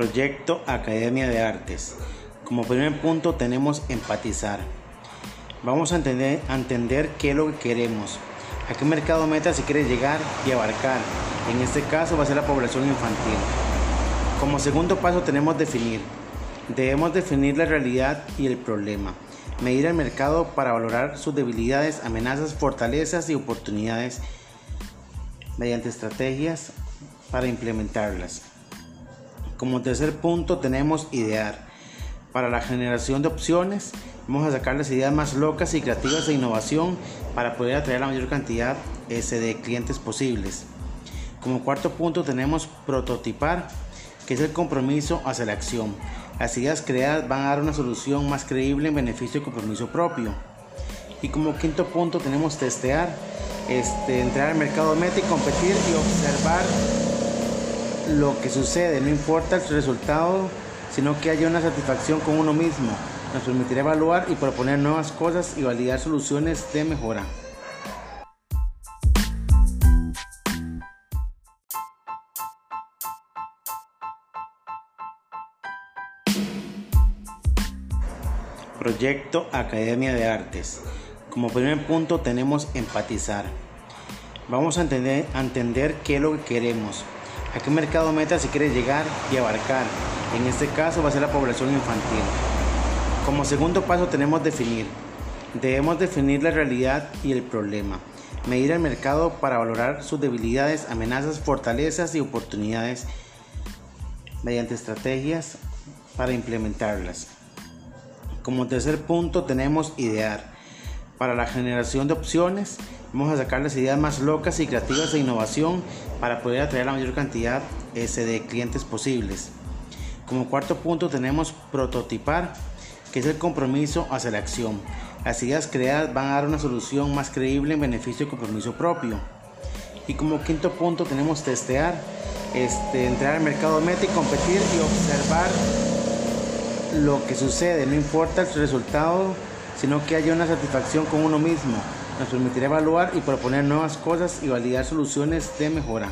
Proyecto Academia de Artes. Como primer punto tenemos empatizar. Vamos a entender, entender qué es lo que queremos, a qué mercado meta se quiere llegar y abarcar. En este caso va a ser la población infantil. Como segundo paso tenemos definir. Debemos definir la realidad y el problema. Medir el mercado para valorar sus debilidades, amenazas, fortalezas y oportunidades mediante estrategias para implementarlas. Como tercer punto tenemos idear. Para la generación de opciones, vamos a sacar las ideas más locas y creativas de innovación para poder atraer la mayor cantidad de clientes posibles. Como cuarto punto tenemos prototipar, que es el compromiso hacia la acción. Las ideas creadas van a dar una solución más creíble en beneficio y compromiso propio. Y como quinto punto tenemos testear, este, entrar al mercado meta y competir y observar lo que sucede, no importa el resultado, sino que haya una satisfacción con uno mismo. Nos permitirá evaluar y proponer nuevas cosas y validar soluciones de mejora. Proyecto Academia de Artes. Como primer punto tenemos empatizar. Vamos a entender, entender qué es lo que queremos, a qué mercado meta se quiere llegar y abarcar. En este caso va a ser la población infantil. Como segundo paso tenemos definir. Debemos definir la realidad y el problema. Medir el mercado para valorar sus debilidades, amenazas, fortalezas y oportunidades mediante estrategias para implementarlas. Como tercer punto tenemos idear. Para la generación de opciones, vamos a sacar las ideas más locas y creativas de innovación para poder atraer la mayor cantidad de clientes posibles. Como cuarto punto tenemos prototipar, que es el compromiso hacia la acción. Las ideas creadas van a dar una solución más creíble en beneficio y compromiso propio. Y como quinto punto tenemos testear, este, entrar al mercado meta y competir y observar lo que sucede, no importa el resultado sino que haya una satisfacción con uno mismo. Nos permitirá evaluar y proponer nuevas cosas y validar soluciones de mejora.